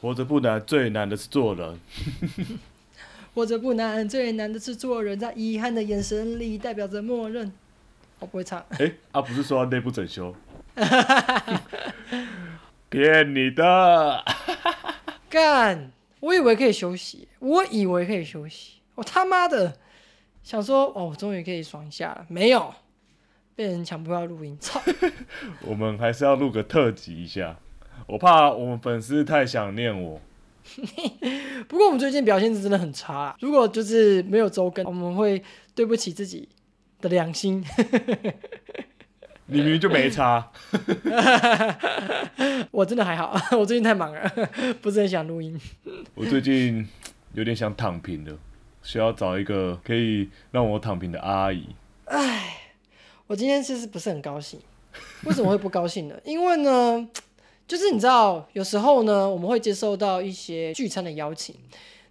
活着不难，最难的是做人。活着不难，最难的是做人。在遗憾的眼神里，代表着默认。我不会唱。哎、啊，不是说要内部整修？骗你的！干！我以为可以休息，我以为可以休息。我他妈的想说，哦，我终于可以爽一下了。没有，被人强迫要录音。操！我们还是要录个特辑一下，我怕我们粉丝太想念我。不过我们最近表现是真的很差啊。如果就是没有周更，我们会对不起自己的良心。你明明就没差，我真的还好，我最近太忙了，不是很想录音。我最近有点想躺平了，需要找一个可以让我躺平的阿姨。我今天其实不是很高兴，为什么会不高兴呢？因为呢，就是你知道，有时候呢，我们会接受到一些聚餐的邀请，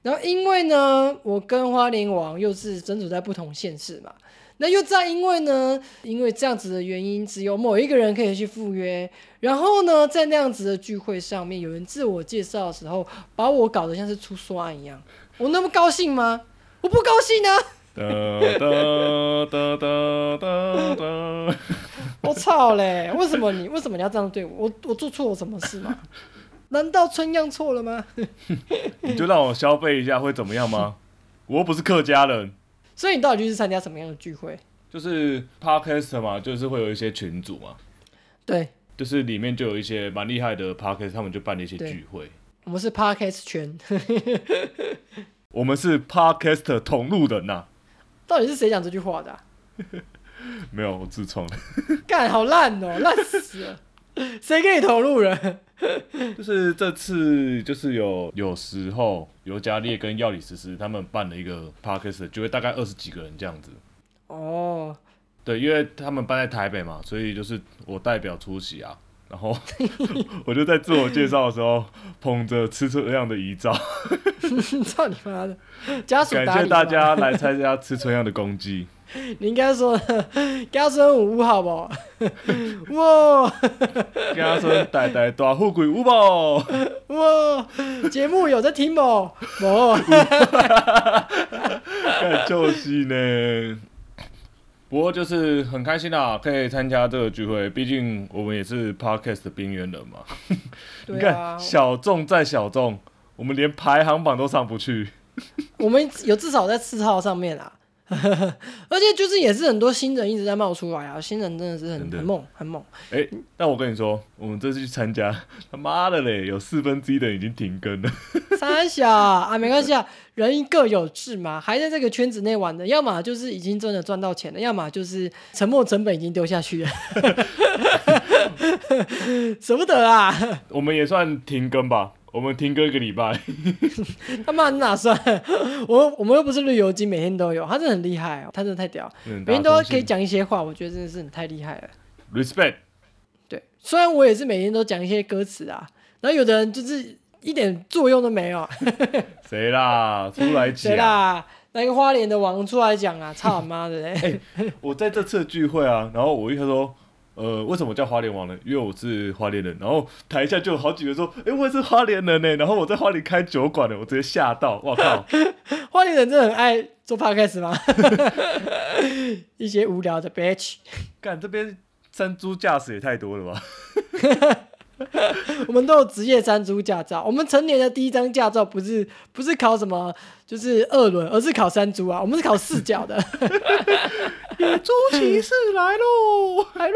然后因为呢，我跟花莲王又是身处在不同县市嘛，那又再因为呢，因为这样子的原因，只有某一个人可以去赴约，然后呢，在那样子的聚会上面，有人自我介绍的时候，把我搞得像是出刷一样，我那么高兴吗？我不高兴啊！哒哒哒哒哒哒。我操嘞！为什么你为什么你要这样对我？我我做错了什么事吗？难道春样错了吗？你就让我消费一下会怎么样吗？我又不是客家人，所以你到底去是参加什么样的聚会？就是 podcast 嘛，就是会有一些群组嘛，对就是里面就有一些蛮厉害的 podcast，他们就办了一些聚会。我们是 podcast 圈，我们是 podcast 同路人呐、到底是谁讲这句话的、啊？没有我自创的，干好烂哦，烂死了！谁给你投入人？就是这次就是有有时候尤加列跟药理实施他们办了一个 podcast，就会大概二十几个人这样子。哦，对，因为他们办在台北嘛，所以就是我代表出席啊。然后我就在自我介绍的时候，捧着吃春样的遗照，操你妈的！家属感谢大家来参加吃春样的攻击。你应该说家孙五好不好？哇跟他说“代代大富贵有无？哇，节目有在听不？不，干就是呢。不过就是很开心啦，可以参加这个聚会，毕竟我们也是 podcast 的边缘人嘛。你看，，小众再小众，我们连排行榜都上不去。我们有至少在四号上面啊，而且就是也是很多新人一直在冒出来啊，新人真的是很的很猛很猛。哎、那我跟你说，我们这次去参加，他妈的嘞，有四分之一的人已经停更了。三小啊，没关系啊，人各有志嘛，还在这个圈子内玩的，要么就是已经真的赚到钱了，要么就是沉没成本已经丢下去了，舍不得啊！我们也算停更吧，我们停歌一个礼拜。他妈哪算？我我们又不是旅游机，每天都有，他真的很厉害哦，他真的太屌，嗯每天都可以讲一些话，我觉得真的是很太厉害了。respect，对，虽然我也是每天都讲一些歌词啊，然后有的人就是一点作用都没有，谁啦？出来谁讲。啦？那个花莲的王出来讲啊，操他妈的嘞！我在这次的聚会啊，然后我一开始说，呃，为什么叫花莲王呢？因为我是花莲人。然后台下就有好几个说，哎、我也是花莲人呢。然后我在花莲开酒馆的，我直接吓到，我靠！花莲人真的很爱做 podcast 吗？一些无聊的 bitch，干这边山猪驾驶也太多了吧？我们都有职业山猪驾照。我们成年的第一张驾照不是不是考什么，就是二轮，而是考山猪啊。我们是考四角的。野猪骑士来喽！来喽！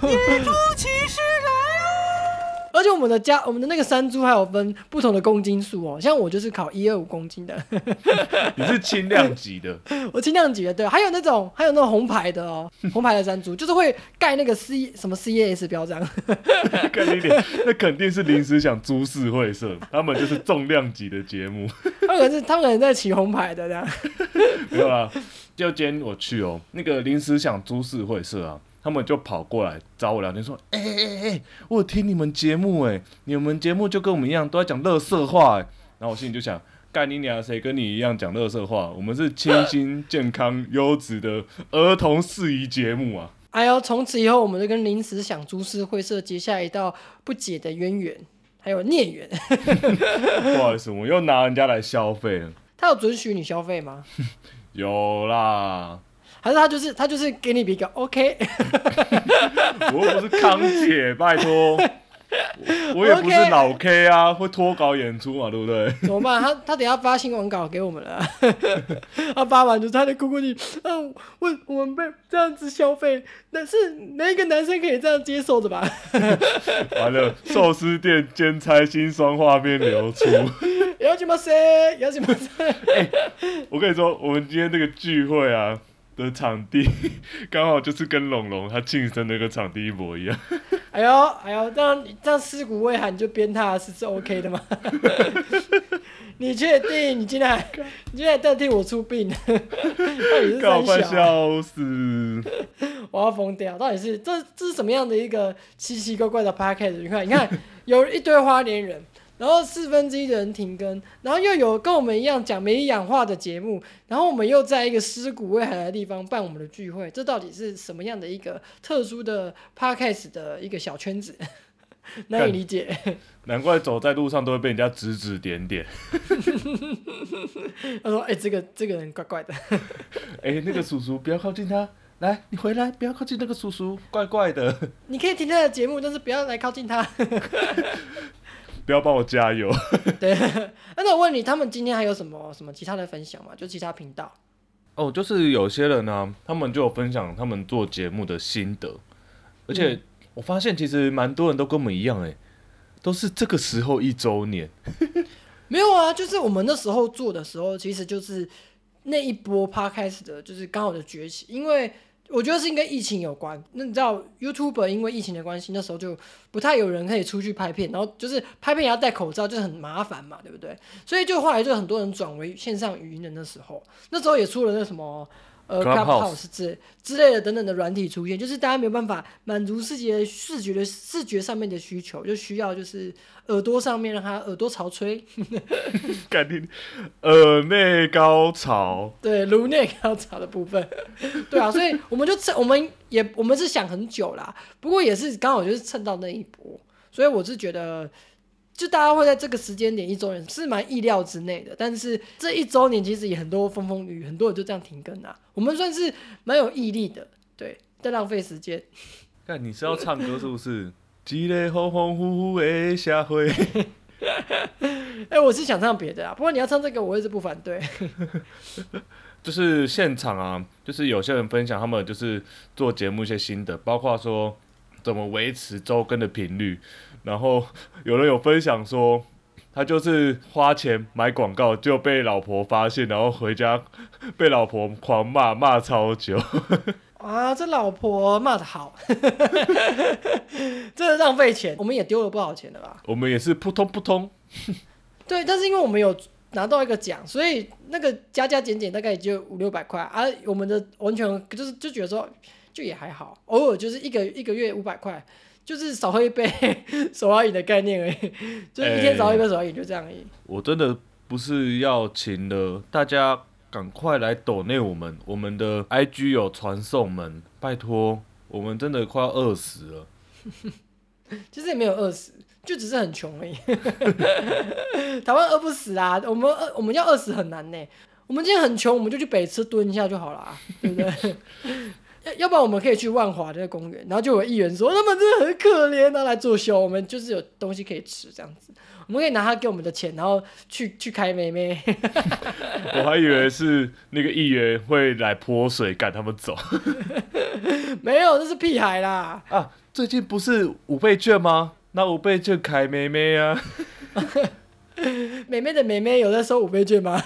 野猪骑士来喽！而且我们的家，我们的那个山猪还有分不同的公斤数哦，像我就是考一二五公斤的，你是轻量级的，我轻量级的，对，还有那种还有那种红牌的哦，红牌的山猪就是会盖那个 C 什么 CAS 标章，看你脸，那肯定是临时想株式会社，他们就是重量级的节目。他们可能是他们可能在骑红牌的这样，没有啦，就今天我去哦，那个临时想株式会社啊，他们就跑过来找我聊天，说：“哎哎哎，我有听你们节目哎，你们节目就跟我们一样，都在讲乐色话哎。”然后我心里就想，干你娘，谁跟你一样讲乐色话？我们是清新、健康、优质的儿童适宜节目啊！哎呦，从此以后我们就跟临时想株式会社结下一道不解的渊源。还有孽缘，不好意思，我又拿人家来消费了。他有准许你消费吗？有啦，还是他就是他就是给你一个 OK？我又不是康姐，拜托。我也不是老 K 啊，会脱稿演出嘛，对不对？怎么办？他他等下发新闻稿给我们了，他发完就他就哭哭你，啊，我我们被这样子消费，但是哪一个男生可以这样接受的吧？完了，寿司店兼差心酸画面流出。要什么谁？要什么谁？我跟你说，我们今天这个聚会啊。的场地 刚好就是跟龙龙他庆生那个场地一模一样。哎 呦哎呦，这样这样尸骨未寒就鞭挞是是 OK 的吗？你确定？你今天你今天代替我出殡？到底是搞快笑死！我要疯掉！到底是这这是什么样的一个奇奇怪怪的 p a r k a s 你看，你看，有一堆花莲人。然后四分之一的人停更，然后又有跟我们一样讲没氧化的节目，然后我们又在一个尸骨未寒的地方办我们的聚会，这到底是什么样的一个特殊的 podcast 的一个小圈子？难以理解。难怪走在路上都会被人家指指点点。他说：“哎，这个这个人怪怪的。哎，那个叔叔不要靠近他，来，你回来，不要靠近那个叔叔，怪怪的。你可以听他的节目，但是不要来靠近他。”不要帮我加油。对，那我问你，他们今天还有什么什么其他的分享吗？就其他频道？哦，就是有些人呢，他们就有分享他们做节目的心得，而且我发现其实蛮多人都跟我们一样，哎，都是这个时候一周年。没有啊，就是我们那时候做的时候，其实就是那一波趴开始的，就是刚好的崛起，因为。我觉得是应该疫情有关。那你知道，YouTuber 因为疫情的关系，那时候就不太有人可以出去拍片，然后就是拍片也要戴口罩，就很麻烦嘛，对不对？所以就后来就很多人转为线上语音的那时候，那时候也出了那什么。呃，Clubhouse。之之类的等等的软体出现，就是大家没有办法满足自己的视觉的视觉上面的需求，就需要就是耳朵上面让他耳朵潮吹，感听耳内高潮，对颅内高潮的部分，对啊，所以我们就趁我们也我们是想很久啦，不过也是刚好就是蹭到那一波，所以我是觉得。就大家会在这个时间点一周年是蛮意料之内的，但是这一周年其实也很多风风雨雨，很多人就这样停更啊。我们算是蛮有毅力的，对，在浪费时间。那你是要唱歌是不是？一个恍恍惚惚的社会。哎，我是想唱别的啊，不过你要唱这个，我也是不反对。就是现场啊，就是有些人分享他们就是做节目一些心得，包括说怎么维持周更的频率。然后有人有分享说，他就是花钱买广告就被老婆发现，然后回家被老婆狂骂，骂超久。啊，这老婆骂的好，真的浪费钱，我们也丢了不少钱的吧？我们也是扑通扑通。对，但是因为我们有拿到一个奖，所以那个加加减减大概也就五六百块啊。我们的完全就是就觉得说，就也还好，偶尔就是一个一个月五百块。就是少喝一杯 手摇饮的概念而已，就是一天少一杯手摇饮，就这样而已。我真的不是要请的，大家赶快来抖内我们，我们的 IG 有传送门，拜托，我们真的快要饿死了。其实也没有饿死，就只是很穷而已。台湾饿不死啊，我们饿我们要饿死很难呢。我们今天很穷，我们就去北吃蹲一下就好了，对不对？要要不然我们可以去万华那个公园，然后就有议员说他们真的很可怜，拿来作秀。我们就是有东西可以吃这样子，我们可以拿他给我们的钱，然后去 去开妹妹。我还以为是那个议员会来泼水赶他们走。没有，这是屁孩啦！啊，最近不是五倍券吗？那五倍券开妹妹啊？妹妹的妹妹有在收五倍券吗？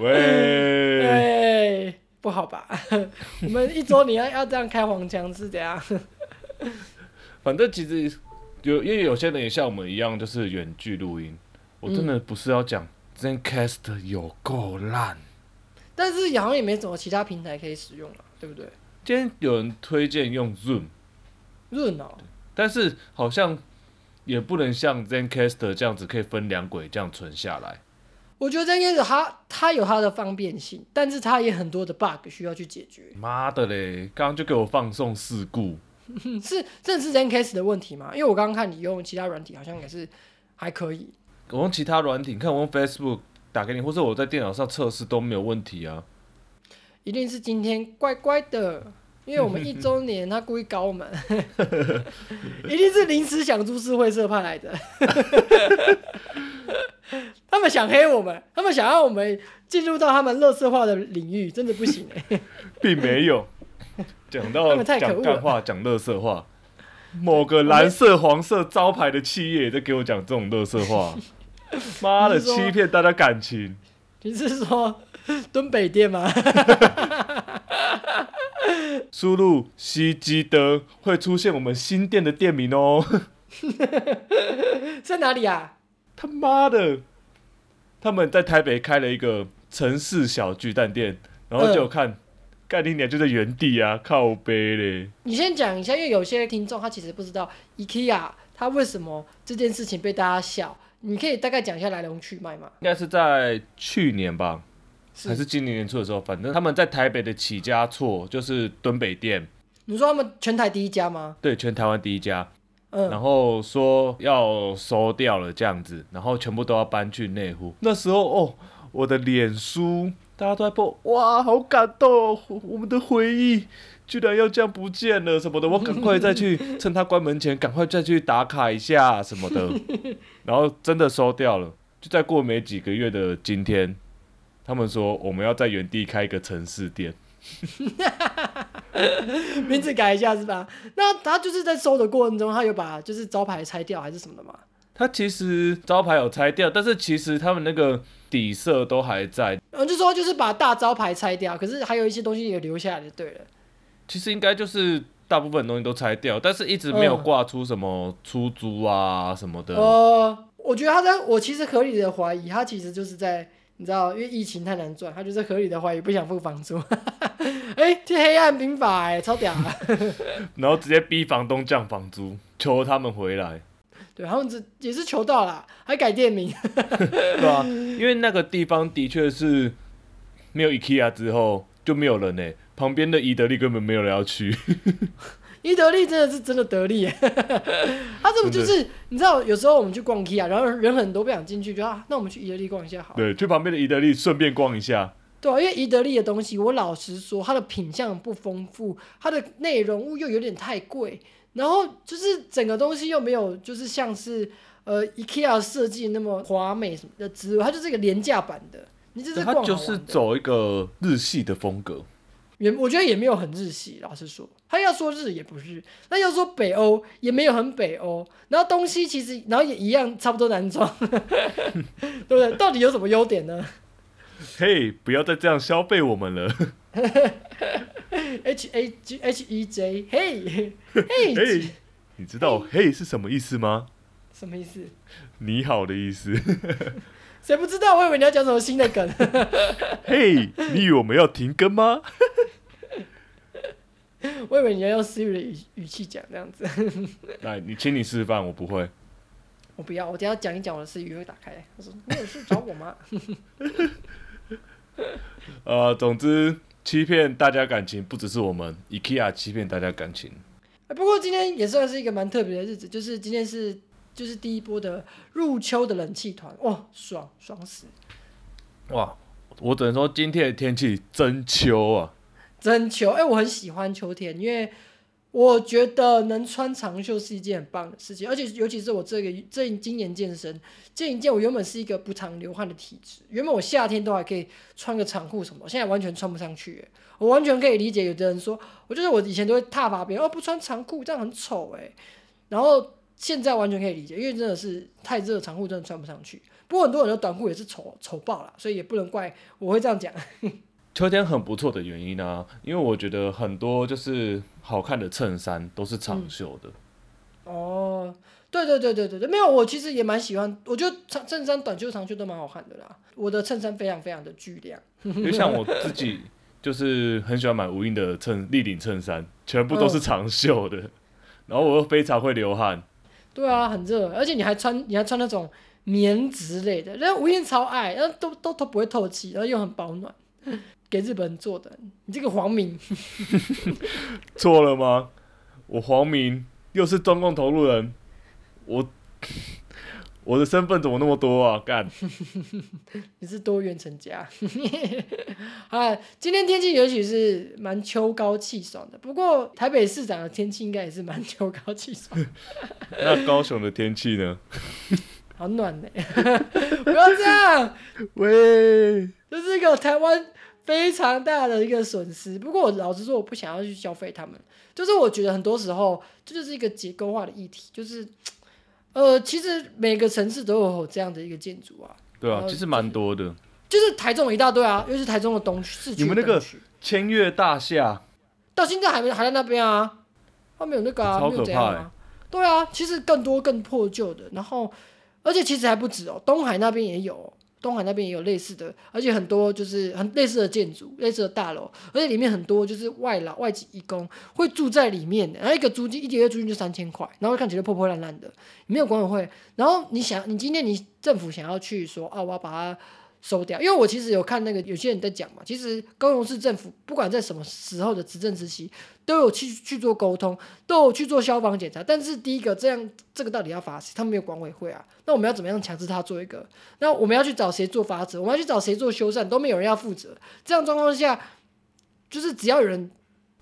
喂。不好吧？我们一周你要要这样开黄腔是怎样？反正其实有，因为有些人也像我们一样，就是远距录音。我真的不是要讲 ZenCast 有够烂，但是好像也没什么其他平台可以使用了，对不对？今天有人推荐用 Zoom，Zoom 哦，但是好像也不能像 ZenCast 这样子可以分两轨这样存下来。我觉得这件事它它有它的方便性，但是它也很多的 bug 需要去解决。妈的嘞，刚刚就给我放送事故。嗯，是真的是 Zencast 的问题吗？因为我刚刚看你用其他软体，好像也是还可以。我用其他软体，你看我用 Facebook 打给你，或者我在电脑上测试都没有问题啊。一定是今天乖乖的，因为我们一周年，他故意搞我们，一定是临时想株式会社派来的。他们想黑我们，他们想要我们进入到他们乐色化的领域，真的不行哎、并没有讲他到讲干话，讲乐色话。某个蓝色、黄色招牌的企业也在给我讲这种乐色话，妈的，欺骗大家感情。你是说敦北店吗？输入西基德会出现我们新店的店名哦。在哪里啊？他妈的，他们在台北开了一个城市小巨蛋店，然后就有看，干你娘就在原地啊，靠背嘞。你先讲一下，因为有些听众他其实不知道 IKEA 他为什么这件事情被大家笑，你可以大概讲一下来龙去脉吗？应该是在去年吧，还是今年年初的时候，反正他们在台北的起家错就是敦北店，你说他们全台第一家吗？对，全台湾第一家。嗯，然后说要收掉了这样子，然后全部都要搬去内湖。那时候哦，我的脸书大家都在播，哇，好感动哦，我我们的回忆居然要这样不见了什么的，我赶快再去趁他关门前，赶快再去打卡一下什么的。然后真的收掉了，就再过没几个月的今天，他们说我们要在原地开一个城市店。名字改一下是吧？那他就是在收的过程中，他有把就是招牌拆掉还是什么的吗？他其实招牌有拆掉，但是其实他们那个底色都还在，嗯，就说就是把大招牌拆掉，可是还有一些东西也留下来就对了。其实应该就是大部分东西都拆掉，但是一直没有嗯挂出什么出租啊什么的。呃，我觉得他在我其实合理的怀疑，他其实就是在你知道，因为疫情太难赚，他就是合理的怀疑不想付房租。哎、这黑暗兵法哎、超屌、啊！然后直接逼房东降房租，求他们回来，对，他们这也是求到了，还改店名。对啊、因为那个地方的确是没有 IKEA 之后就没有人呢、旁边的伊德利根本没有人要去。伊得利真的是真的得力耶，他这不就是你知道，有时候我们去逛 IKEA，然后人很多不想进去，就啊，那我们去伊得利逛一下好。对，去旁边的伊得利顺便逛一下。对啊，因为伊得利的东西，我老实说，它的品相不丰富，它的内容物又有点太贵，然后就是整个东西又没有，就是像是呃 IKEA 设计那么华美什么的之外，它就是一个廉价版的。你这是对，逛就是走一个日系的风格。也我觉得也没有很日系，老实说，他要说日也不是，那要说北欧也没有很北欧，然后东西其实然后也一样差不多男装，对不对？到底有什么优点呢嘿，不要再这样消费我们了。H A G H E J，嘿，嘿，嘿，你知道“嘿”是什么意思吗？什么意思？你好的意思。谁不知道？我以为你要讲什么新的梗。嘿，你以为我们要停更吗？我以为你要用 Siri 的语语气讲这样子，来，你请你示范，我不会。我不要，我等一下讲一讲我的 Siri 会打开。他说：“你有事找我吗 呃，总之，欺骗大家感情不只是我们，IKEA 欺骗大家感情。？”哎不过今天也算是一个蛮特别的日子，就是今天是就是第一波的入秋的冷气团，哇，爽爽死！哇，我只能说今天的天气真秋啊！真秋，哎、我很喜欢秋天，因为我觉得能穿长袖是一件很棒的事情，而且尤其是我这个这今年健身，健一健，我原本是一个不常流汗的体质，原本我夏天都还可以穿个长裤什么，现在完全穿不上去，我完全可以理解有的人说，我就是我以前都会踏伐别人，哦不穿长裤这样很丑，哎，然后现在完全可以理解，因为真的是太热，长裤真的穿不上去。不过很多人的短裤也是丑丑爆了，所以也不能怪我会这样讲。秋天很不错的原因呢、因为我觉得很多就是好看的衬衫都是长袖的。哦，对对对对对对，没有，我其实也蛮喜欢，我觉得长衬衫、短袖、长袖都蛮好看的啦。我的衬衫非常非常的巨亮，因为像我自己就是很喜欢买无印的衬立领衬衫，全部都是长袖的，然后我又非常会流汗。对啊，很热，而且你还穿你还穿那种棉质类的，然后无印超爱，然后都都都不会透气，然后又很保暖，给日本人做的，你这个黄敏，错了吗？我黄明又是中共投入人，我我的身份怎么那么多啊？干，你是多元成家。啊，今天天气也许是蛮秋高气爽的，不过台北市长的天气应该也是蛮秋高气爽，那高雄的天气呢？好暖呢、不要这样，喂，这是一个台湾非常大的一个损失。不过我老实说，我不想要去消费他们，就是我觉得很多时候这就是一个结构化的议题，就是呃，其实每个城市都有这样的一个建筑啊，对啊，呃其实蛮多的。就是台中一大堆啊，尤其是台中的东区市区你们那个千悦大厦，到现在还没还在那边啊，他没有那个啊，超没有这样可怕啊。对啊，其实更多更破旧的，然后而且其实还不止哦，东海那边也有哦，东海那边也有类似的，而且很多就是很类似的建筑、类似的大楼，而且里面很多就是外劳、外籍义工会住在里面的，然后一个租金一个月租金就三千块，然后看起来破破烂烂的，没有管委会，然后你想，你今天你政府想要去说啊，我要把它。收掉，因为我其实有看那个有些人在讲嘛，其实高雄市政府不管在什么时候的执政时期，都有去去做沟通，都有去做消防检查。但是第一个，这样这个到底要罚谁？他们没有管委会啊，那我们要怎么样强制他做一个？那我们要去找谁做法则？我们要去找谁做修缮？都没有人要负责。这样状况下，就是只要有人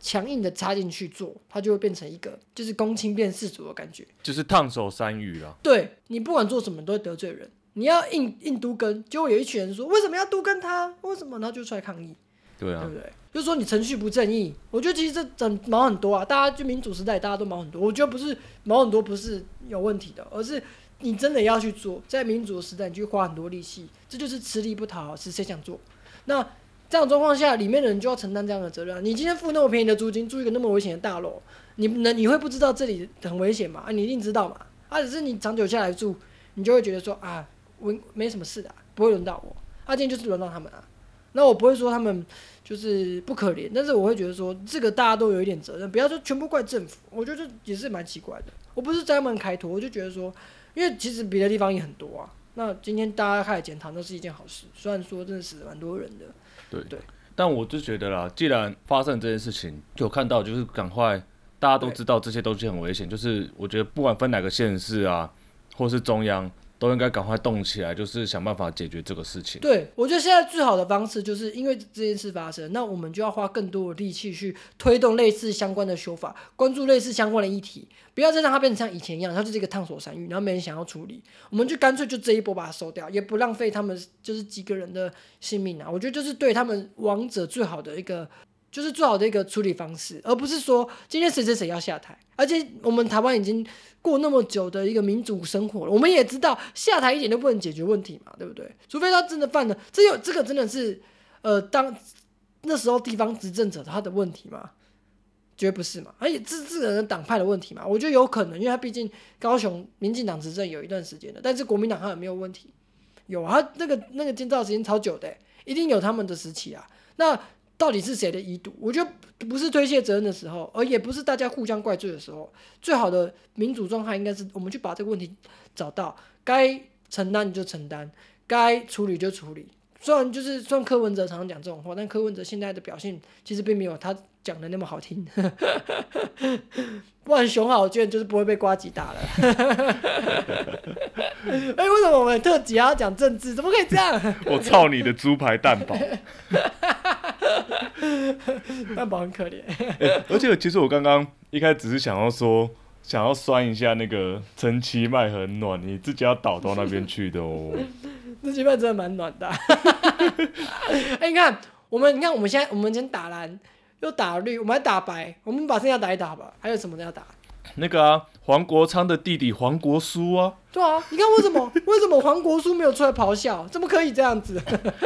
强硬的插进去做，它就会变成一个就是公卿变世主的感觉。就是烫手山芋啦。对你不管做什么都会得罪人。你要硬硬都跟，结果有一群人说为什么要都跟他？为什么？然后就出来抗议。对啊对，不对？就说你程序不正义，我觉得其实这整毛很多啊，大家就民主时代大家都毛很多，我觉得不是毛很多不是有问题的，而是你真的要去做，在民主的时代你去花很多力气，这就是吃力不讨好，是谁想做？那这样状况下，里面的人就要承担这样的责任啊。你今天付那么便宜的租金，住一个那么危险的大楼，你能你会不知道这里很危险吗？啊，你一定知道嘛。啊，只是你长久下来住，你就会觉得说啊，我没什么事的啊、不会轮到我。啊，今天就是轮到他们啊。那我不会说他们就是不可怜，但是我会觉得说这个大家都有一点责任，不要说全部怪政府。我觉得这也是蛮奇怪的。我不是在他们开脱，我就觉得说，因为其实别的地方也很多啊。那今天大家开始检讨，那是一件好事。虽然说真的死了蛮多人的，对对但我就觉得啦，既然发生这件事情，有看到就是赶快，大家都知道这些东西很危险，就是我觉得不管分哪个县市啊，或是中央，都应该赶快动起来，就是想办法解决这个事情。对，我觉得现在最好的方式就是因为这件事发生，那我们就要花更多的力气去推动类似相关的修法，关注类似相关的议题，不要再让它变成像以前一样，它就是一个烫手山芋，然后没人想要处理，我们就干脆就这一波把它收掉，也不浪费他们就是几个人的性命啊。我觉得就是对他们亡者最好的一个。就是最好的一个处理方式，而不是说今天谁谁谁要下台。而且我们台湾已经过那么久的一个民主生活了，我们也知道下台一点都不能解决问题嘛，对不对？除非他真的犯了，这有这个真的是呃，当那时候地方执政者他的问题嘛，绝不是嘛。而且这这个人党派的问题嘛，我觉得有可能，因为他毕竟高雄民进党执政有一段时间了，但是国民党他有没有问题？有啊，那个那个建造时间超久的，一定有他们的时期啊。那到底是谁的遗毒？我觉得不是推卸责任的时候，而也不是大家互相怪罪的时候。最好的民主状态应该是我们去把这个问题找到，该承担你就承担，该处理就处理。虽然就是虽然柯文哲常常讲这种话，但柯文哲现在的表现其实并没有他讲的那么好听。不然熊好卷就是不会被瓜吉打了。哎、为什么我们特辑还要讲政治？怎么可以这样？我操你的猪排蛋堡！蛋宝很可怜。欸而且其实我刚刚一开始只是想要说，想要酸一下那个陈其迈很暖，你自己要倒到那边去的哦。这鸡饭真的蛮暖的啊、哎、你看，我们你看，我们现在我们先打蓝，又打绿，我们还打白，我们把剩下打一打吧。还有什么要打？那个啊，黄国昌的弟弟黄国书啊，对啊，你看为什么 为什么黄国书没有出来咆哮？怎么可以这样子？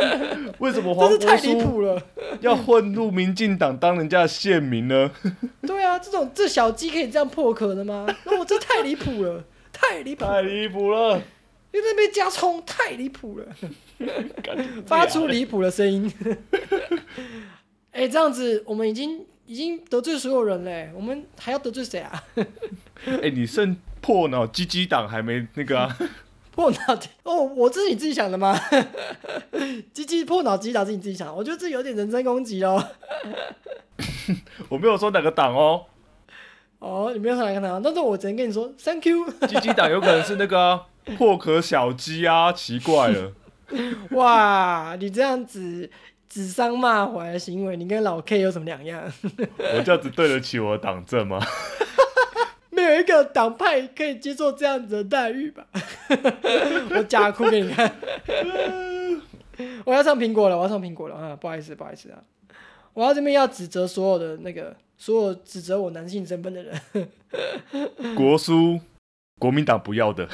为什么黄国真是太离书谱了。要混入民进党当人家的县民呢？对啊，这种这小鸡可以这样破壳的吗？那我这太离谱了，太离谱了，太离谱了！因为那边加葱太离谱了，干发出离谱的声音。哎、这样子我们已经已经得罪所有人嘞，我们还要得罪谁啊？哎、你剩破脑鸡鸡党还没那个啊？破脑哦，我这是你自己想的吗？鸡鸡破脑鸡党是你自己想的，我觉得这有点人身攻击哦。我没有说哪个党哦。哦，你没有上来看他，但是我只能跟你说 thank you。鸡鸡党有可能是那个啊、破壳小鸡啊，奇怪了。哇，你这样子指桑骂槐的行为，你跟老 K 有什么两样？我这样子对得起我的党政吗？没有一个党派可以接受这样子的待遇吧？我假哭给你看。我要上苹果了，我要上苹果了啊！不好意思，不好意思啊！我要这边要指责所有的那个所有指责我男性身份的人。国书，国民党不要的。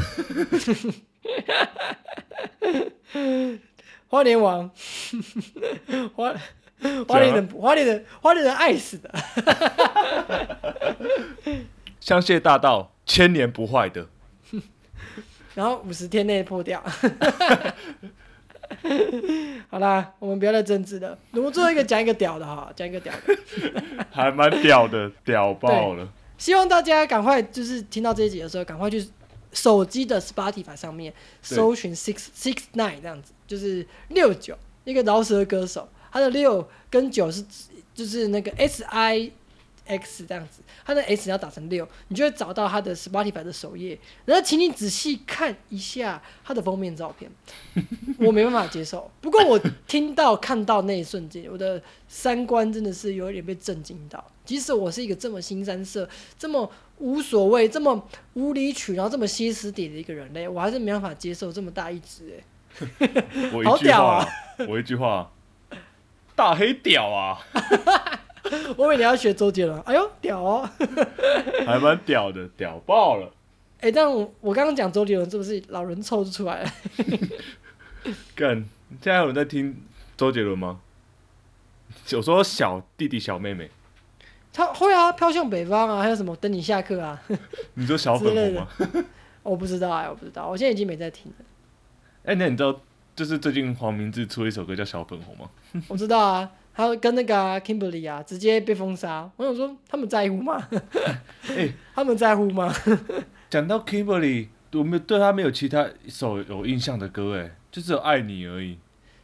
花莲王，花花莲人，花莲人，花莲人爱死的。香榭大道，千年不坏的。然后五十天内破掉。好啦，我们不要再争执了。我们最后一个讲一个屌的哈，讲一个屌的。还蛮屌的，屌爆了。希望大家赶快就是听到这一集的时候，赶快去手机的 Spotify 上面搜寻 Six Six Nine 这样子，就是六九一个饶舌歌手，他的六跟九是就是那个 S I X 这样子，他的 S 要打成六，你就会找到他的 Spotify 的首页。然后请你仔细看一下他的封面照片，我没办法接受。不过我听到看到那一瞬间，我的三观真的是有一点被震惊到。即使我是一个这么新三色、这么无所谓、这么无理取闹、这么歇斯底的一个人类，我还是没办法接受这么大一只哎。我好一句话屌啊，我一句话，大黑屌啊，我以为你要学周杰伦，哎呦屌哦！还蛮屌的，屌爆了。哎、但我我刚刚讲周杰伦是不是老人臭就出来了？干，现在有人在听周杰伦吗？有说小弟弟小妹妹，他会啊，飘向北方啊，还有什么等你下课啊？你说小粉红吗？我不知道哎、我不知道，我现在已经没在听了。哎、那你知道就是最近黄明志出了一首歌叫《小粉红》吗？我知道啊，他跟那个、啊、Kimberly 啊，直接被封杀。我想说，他们在乎吗？哎他们在乎吗？讲到 Kimberly，我们对他没有其他一首有印象的歌，哎，就只有《爱你》而已。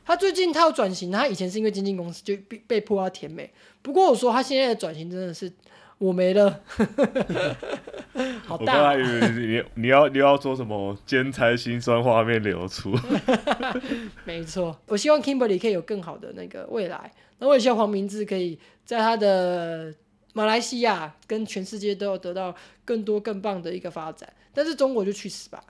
他最近他要转型，他以前是因为经纪公司就被被迫要甜美。不过我说他现在的转型真的是我没了，好大啊、我刚才以为你你要你要说什么兼差心酸画面流出，没错，我希望 Kimberly 可以有更好的那个未来，那我也希望黄明志可以在他的马来西亚跟全世界都有得到更多更棒的一个发展。但是中国就去死吧！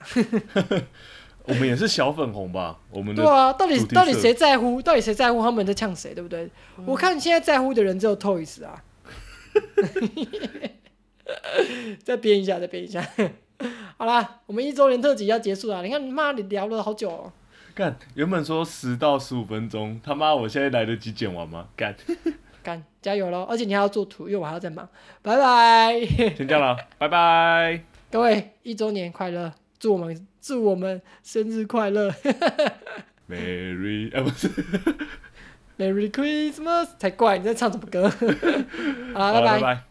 我们也是小粉红吧？我们的对啊，到底到底谁在乎？到底谁在乎他们在呛谁？对不对？我看现在在乎的人只有 Toys 啊。再编一下，再编一下。好啦，我们一周年特辑要结束了。你看，妈，你聊了好久哦。干，原本说十到十五分钟，他妈我现在来得及剪完吗？干，干，加油喽！而且你还要做图，因为我还要再忙。拜拜，先这样了，拜拜。各位，一周年快乐！祝我们祝我们生日快乐 Merry，啊、不是，，Merry Christmas！才怪，你在唱什么歌？好拜拜。